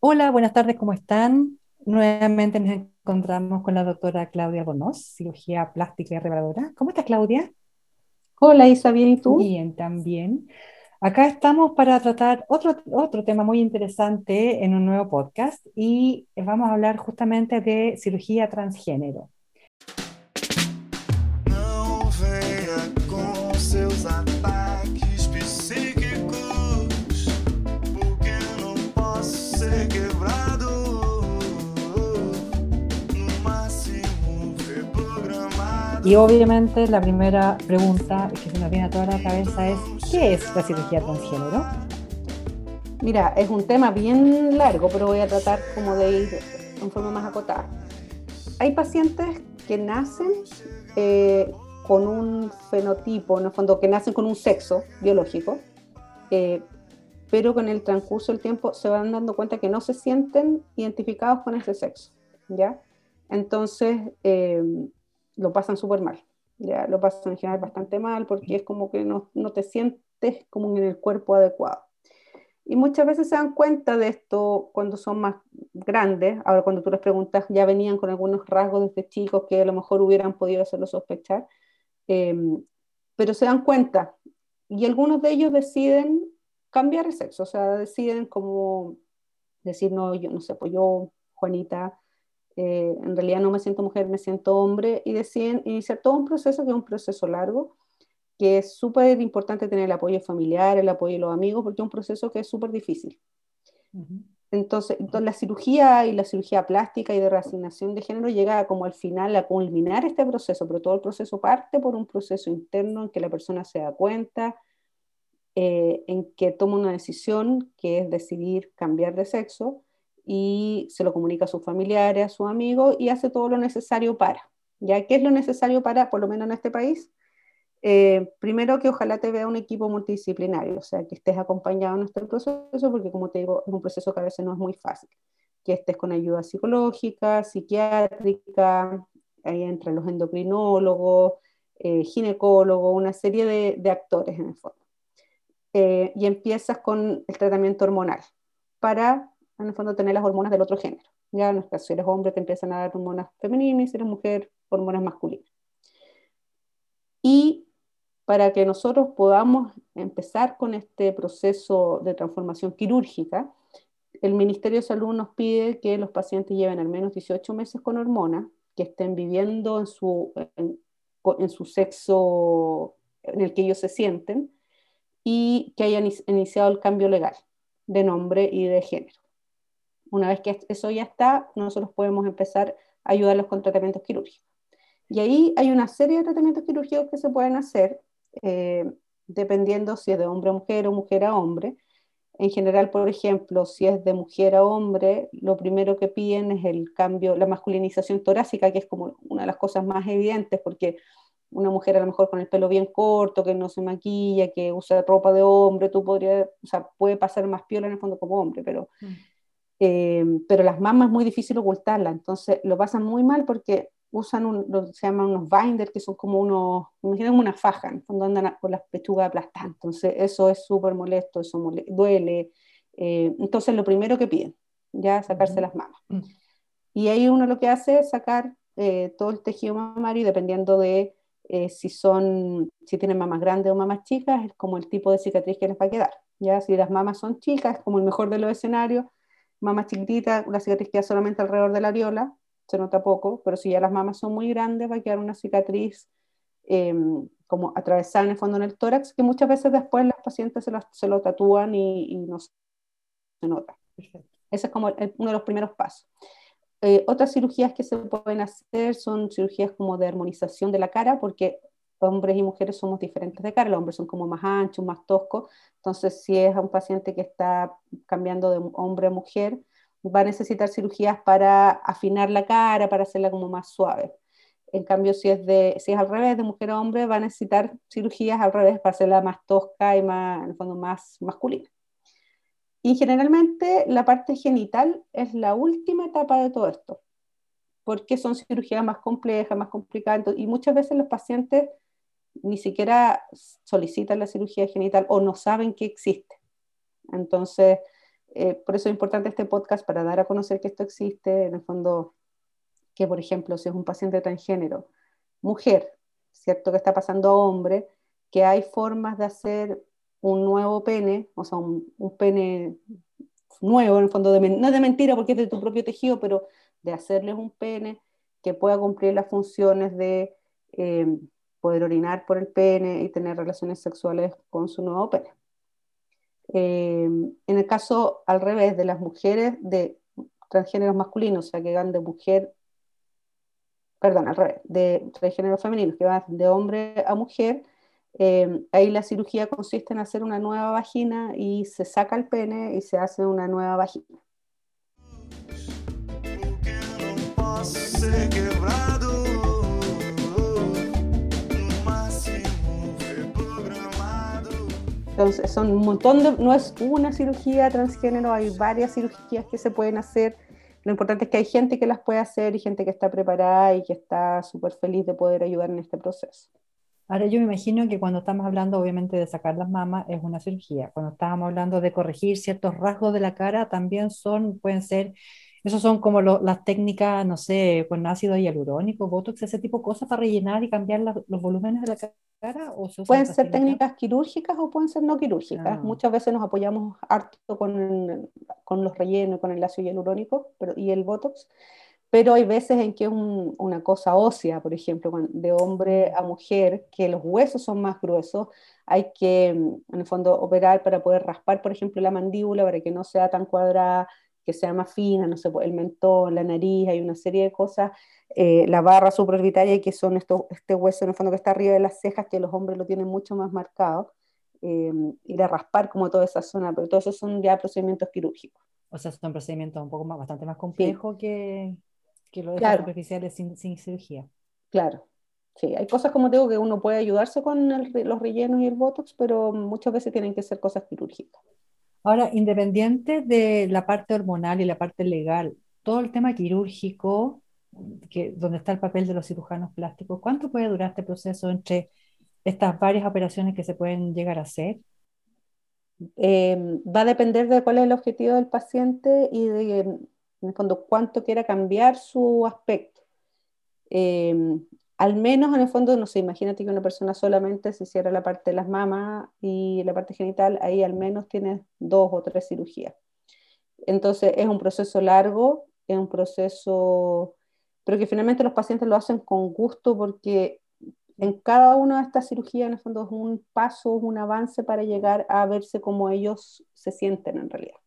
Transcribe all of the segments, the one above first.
Hola, buenas tardes, ¿cómo están? Nuevamente nos encontramos con la doctora Claudia Bonos, cirugía plástica y reparadora. ¿Cómo estás, Claudia? Hola Isa, ¿bien y tú? Bien, también. Acá estamos para tratar otro, otro tema muy interesante en un nuevo podcast y vamos a hablar justamente de cirugía transgénero. Não venha com seus ataques Y obviamente la primera pregunta que se nos viene a toda la cabeza es, ¿qué es la cirugía transgénero? Mira, es un tema bien largo, pero voy a tratar como de ir en forma más acotada. Hay pacientes que nacen eh, con un fenotipo, en el fondo, que nacen con un sexo biológico, eh, pero con el transcurso del tiempo se van dando cuenta que no se sienten identificados con ese sexo, ¿ya? Entonces, eh, lo pasan súper mal, ¿ya? Lo pasan en general bastante mal porque es como que no, no te sientes como en el cuerpo adecuado. Y muchas veces se dan cuenta de esto cuando son más grandes. Ahora, cuando tú les preguntas, ya venían con algunos rasgos desde chicos que a lo mejor hubieran podido hacerlo sospechar. Eh, pero se dan cuenta. Y algunos de ellos deciden cambiar el sexo. O sea, deciden como decir, no, yo no sé, pues yo, Juanita, eh, en realidad no me siento mujer, me siento hombre. Y deciden iniciar todo un proceso que es un proceso largo que es súper importante tener el apoyo familiar, el apoyo de los amigos, porque es un proceso que es súper difícil. Entonces, entonces, la cirugía y la cirugía plástica y de reasignación de género llega como al final a culminar este proceso, pero todo el proceso parte por un proceso interno en que la persona se da cuenta, eh, en que toma una decisión que es decidir cambiar de sexo y se lo comunica a sus familiares, a sus amigos y hace todo lo necesario para. ¿Ya qué es lo necesario para, por lo menos en este país? Eh, primero que ojalá te vea un equipo multidisciplinario, o sea, que estés acompañado en este proceso, porque como te digo, es un proceso que a veces no es muy fácil. Que estés con ayuda psicológica, psiquiátrica, ahí entran los endocrinólogos, eh, ginecólogos, una serie de, de, actores en el fondo. Eh, y empiezas con el tratamiento hormonal para, en el fondo, tener las hormonas del otro género. Ya en caso, si eres hombre, te empiezan a dar hormonas femeninas, si eres mujer, hormonas masculinas. Y para que nosotros podamos empezar con este proceso de transformación quirúrgica, el Ministerio de Salud nos pide que los pacientes lleven al menos 18 meses con hormonas, que estén viviendo en su, en su sexo en el que ellos se sienten y que hayan iniciado el cambio legal de nombre y de género. Una vez que eso ya está, nosotros podemos empezar a ayudarlos con tratamientos quirúrgicos. Y ahí hay una serie de tratamientos quirúrgicos que se pueden hacer eh, dependiendo si es de hombre a mujer o mujer a hombre. En general, por ejemplo, si es de mujer a hombre, lo primero que piden es el cambio, la masculinización torácica, que es como una de las cosas más evidentes, porque una mujer a lo mejor con el pelo bien corto, que no se maquilla, que usa ropa de hombre, tú podrías, o sea, puede pasar más piola en el fondo como hombre, pero, mm. Eh, pero las mamas es muy difícil ocultarla, entonces lo pasan muy mal porque usan un, lo que se llaman unos binders, que son como unos, imaginen como una faja, cuando andan con las pechugas aplastadas. Entonces, eso es súper molesto, eso mole duele. Eh, entonces, lo primero que piden, ya sacarse las mamas. Mm. Y ahí uno lo que hace es sacar eh, todo el tejido mamario, y dependiendo de eh, si son, si tienen mamas grandes o mamas chicas, es como el tipo de cicatriz que les va a quedar. Ya, si las mamas son chicas, es como el mejor de los escenarios, mamas chiquititas, la cicatriz queda solamente alrededor de la areola, se nota poco, pero si ya las mamas son muy grandes va a quedar una cicatriz eh, como atravesada en el fondo en el tórax, que muchas veces después las pacientes se lo, se lo tatúan y, y, no se nota. Perfecto. Ese es como el, uno de los primeros pasos. Eh, otras cirugías que se pueden hacer son cirugías como de armonización de la cara, porque hombres y mujeres somos diferentes de cara, los hombres son como más anchos, más toscos, entonces si es un paciente que está cambiando de hombre a mujer, va a necesitar cirugías para afinar la cara, para hacerla como más suave. En cambio, si es, de, si es al revés, de mujer a hombre, va a necesitar cirugías al revés para hacerla más tosca y más, en el fondo más masculina. Y generalmente la parte genital es la última etapa de todo esto, porque son cirugías más complejas, más complicadas, y muchas veces los pacientes ni siquiera solicitan la cirugía genital o no saben que existe. Entonces, eh, por eso es importante este podcast para dar a conocer que esto existe, en el fondo, que por ejemplo, si es un paciente transgénero, mujer, ¿cierto? Que está pasando a hombre, que hay formas de hacer un nuevo pene, o sea, un, pene nuevo, en el fondo, de, no de mentira porque es de tu propio tejido, pero de hacerles un pene que pueda cumplir las funciones de eh, poder orinar por el pene y tener relaciones sexuales con su nuevo pene. Eh, en el caso al revés de las mujeres de transgéneros masculinos, o sea, que van de mujer, perdón, al revés, de transgéneros femeninos, que van de hombre a mujer, eh, ahí la cirugía consiste en hacer una nueva vagina y se saca el pene y se hace una nueva vagina. Entonces, son un montón de, no es una cirugía transgénero, hay varias cirugías que se pueden hacer. Lo importante es que hay gente que las puede hacer y gente que está preparada y que está súper feliz de poder ayudar en este proceso. Ahora yo me imagino que cuando estamos hablando obviamente de sacar las mamas es una cirugía. Cuando estábamos hablando de corregir ciertos rasgos de la cara también son, pueden ser, esos son como lo- las técnicas, no sé, con ácido hialurónico, botox, ese tipo de cosas para rellenar y cambiar la- los volúmenes de la ca- cara o se Pueden ser técnicas quirúrgicas o pueden ser no quirúrgicas. Ah. Muchas veces nos apoyamos harto con, con los rellenos, con el ácido hialurónico pero, y el botox, pero hay veces en que es un- una cosa ósea, por ejemplo, de hombre a mujer, que los huesos son más gruesos, hay que, mm, en el fondo, operar para poder raspar, por ejemplo, la mandíbula para que no sea tan cuadrada, que sea más fina, no sé, el mentón, la nariz, hay una serie de cosas, eh, la barra supraorbitaria, que son estos, este hueso en el fondo que está arriba de las cejas, que los hombres lo tienen mucho más marcado, eh, ir a raspar como toda esa zona, pero todos esos son ya procedimientos quirúrgicos. O sea, son procedimientos un poco más, bastante más complejos que, que los Claro. superficiales sin, sin cirugía. Claro, sí, hay cosas como digo que uno puede ayudarse con el los rellenos y el botox, pero muchas veces tienen que ser cosas quirúrgicas. Ahora, independiente de la parte hormonal y la parte legal, todo el tema quirúrgico, que, donde está el papel de los cirujanos plásticos, ¿cuánto puede durar este proceso entre estas varias operaciones que se pueden llegar a hacer? Eh, va a depender de cuál es el objetivo del paciente y de, en el fondo, cuánto quiera cambiar su aspecto. Eh, al menos, en el fondo, no sé, imagínate que una persona solamente se hiciera la parte de las mamas y la parte genital, ahí al menos tiene dos o tres cirugías. Entonces, es un proceso largo, es un proceso, pero que finalmente los pacientes lo hacen con gusto porque en cada una de estas cirugías, en el fondo, es un paso, un avance para llegar a verse como ellos se sienten en realidad.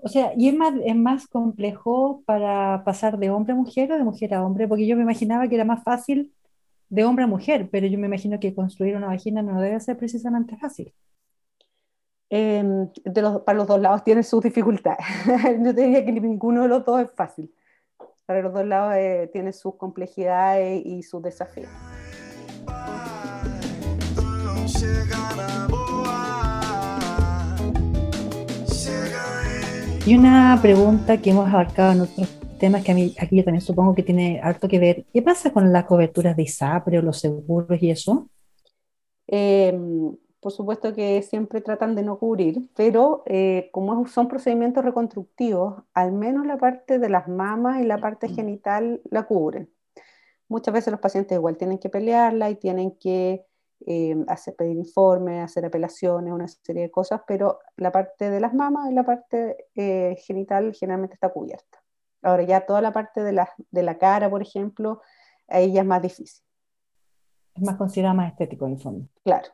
O sea, ¿y es más, es más complejo para pasar de hombre a mujer o de mujer a hombre? Porque yo me imaginaba que era más fácil de hombre a mujer, pero yo me imagino que construir una vagina no debe ser precisamente fácil. Eh, de los, para los dos lados tiene sus dificultades. Yo te diría que ninguno de los dos es fácil. Para los dos lados eh, tiene sus complejidades y sus desafíos. Y una pregunta que hemos abarcado en otros temas que a mí aquí yo también supongo que tiene harto que ver. ¿Qué pasa con las coberturas de ISAPRE o los seguros y eso? Eh, por supuesto que siempre tratan de no cubrir, pero eh, como son procedimientos reconstructivos, al menos la parte de las mamas y la parte genital la cubren. Muchas veces los pacientes igual tienen que pelearla y tienen que eh, hacer, pedir informes, hacer apelaciones, una serie de cosas, pero la parte de las mamas y la parte eh, genital generalmente está cubierta. Ahora ya toda la parte de la, de la cara, por ejemplo, ahí ya es más difícil, Es más considerado más estético en el fondo. claro.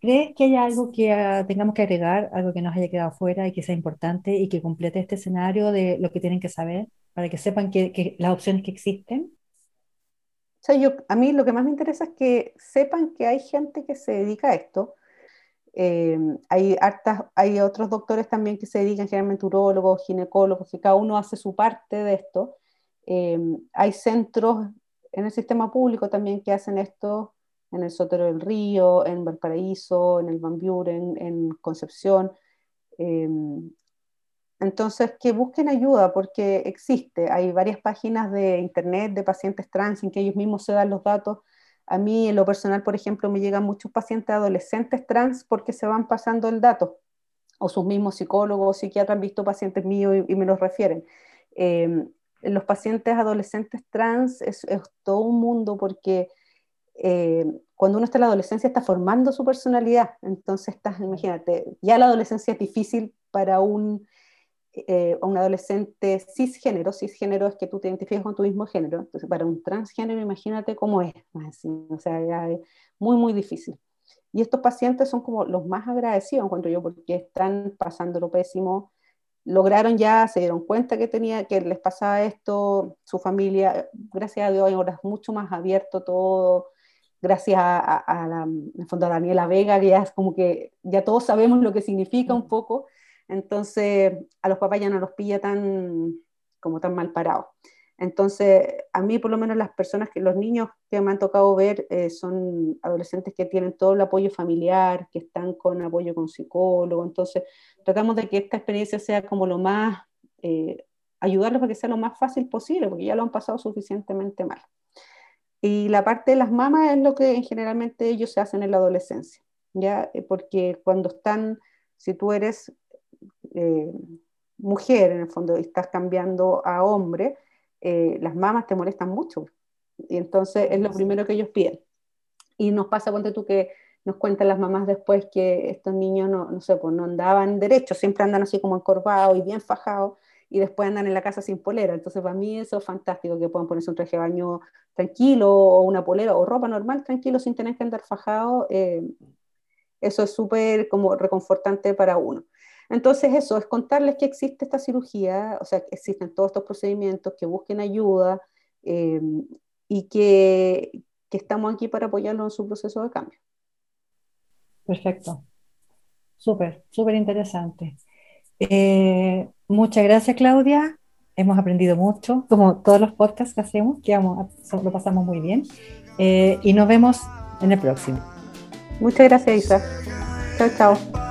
¿Crees que hay algo que ah, tengamos que agregar, algo que nos haya quedado fuera y que sea importante y que complete este escenario de lo que tienen que saber para que sepan que, que las opciones que existen? Sea, yo, a mí lo que más me interesa es que sepan que hay gente que se dedica a esto. Eh, hay, hartas, hay otros doctores también que se dedican, generalmente urólogos, ginecólogos, que cada uno hace su parte de esto. Eh, hay centros en el sistema público también que hacen esto, en el Sotero del Río, en Valparaíso, en el Van Buren, en Concepción. Eh, entonces, que busquen ayuda porque existe. Hay varias páginas de internet de pacientes trans en que ellos mismos se dan los datos. A mí, en lo personal, por ejemplo, me llegan muchos pacientes adolescentes trans porque se van pasando el dato. o sus mismos psicólogos o psiquiatras han visto pacientes míos y, y me los refieren. Eh, los pacientes adolescentes trans es, es todo un mundo porque eh, cuando uno está en la adolescencia está formando su personalidad, entonces estás, imagínate, ya la adolescencia es difícil para un, eh, un adolescente cisgénero, cisgénero es que tú te identificas con tu mismo género, entonces para un transgénero imagínate cómo es, o sea, ya es muy, muy difícil. Y estos pacientes son como los más agradecidos, encuentro yo, porque están pasando lo pésimo, lograron ya, se dieron cuenta que, tenía, que les pasaba esto, su familia, gracias a Dios, ahora es mucho más abierto todo, gracias a, a, la, el fondo a Daniela Vega, que ya es como que ya todos sabemos lo que significa un poco, entonces a los papás ya no los pilla tan como tan mal parados. Entonces, a mí por lo menos las personas que los niños que me han tocado ver eh, son adolescentes que tienen todo el apoyo familiar, que están con apoyo con psicólogo, entonces tratamos de que esta experiencia sea como lo más, eh, ayudarlos para que sea lo más fácil posible, porque ya lo han pasado suficientemente mal. Y la parte de las mamás es lo que generalmente ellos se hacen en la adolescencia, ¿ya? Eh, porque cuando están, si tú eres eh, mujer en el fondo y estás cambiando a hombre, eh, las mamás te molestan mucho. Y entonces es lo primero que ellos piden. Y nos pasa, ponte tú, que nos cuentan las mamás después que estos niños no, no sé, pues no andaban derecho, siempre andan así como encorvados y bien fajados y después andan en la casa sin polera. Entonces, para mí eso es fantástico, que puedan ponerse un traje de baño tranquilo o una polera o ropa normal tranquilo sin tener que andar fajado. Eh, eso es súper como reconfortante para uno. Entonces, eso es contarles que existe esta cirugía, o sea, que existen todos estos procedimientos, que busquen ayuda eh, y que, que estamos aquí para apoyarlos en su proceso de cambio. Perfecto. Súper, súper interesante. Eh, muchas gracias, Claudia. Hemos aprendido mucho, como todos los podcasts que hacemos, que vamos, lo pasamos muy bien. Eh, y nos vemos en el próximo. Muchas gracias, Isa. Chao, chao.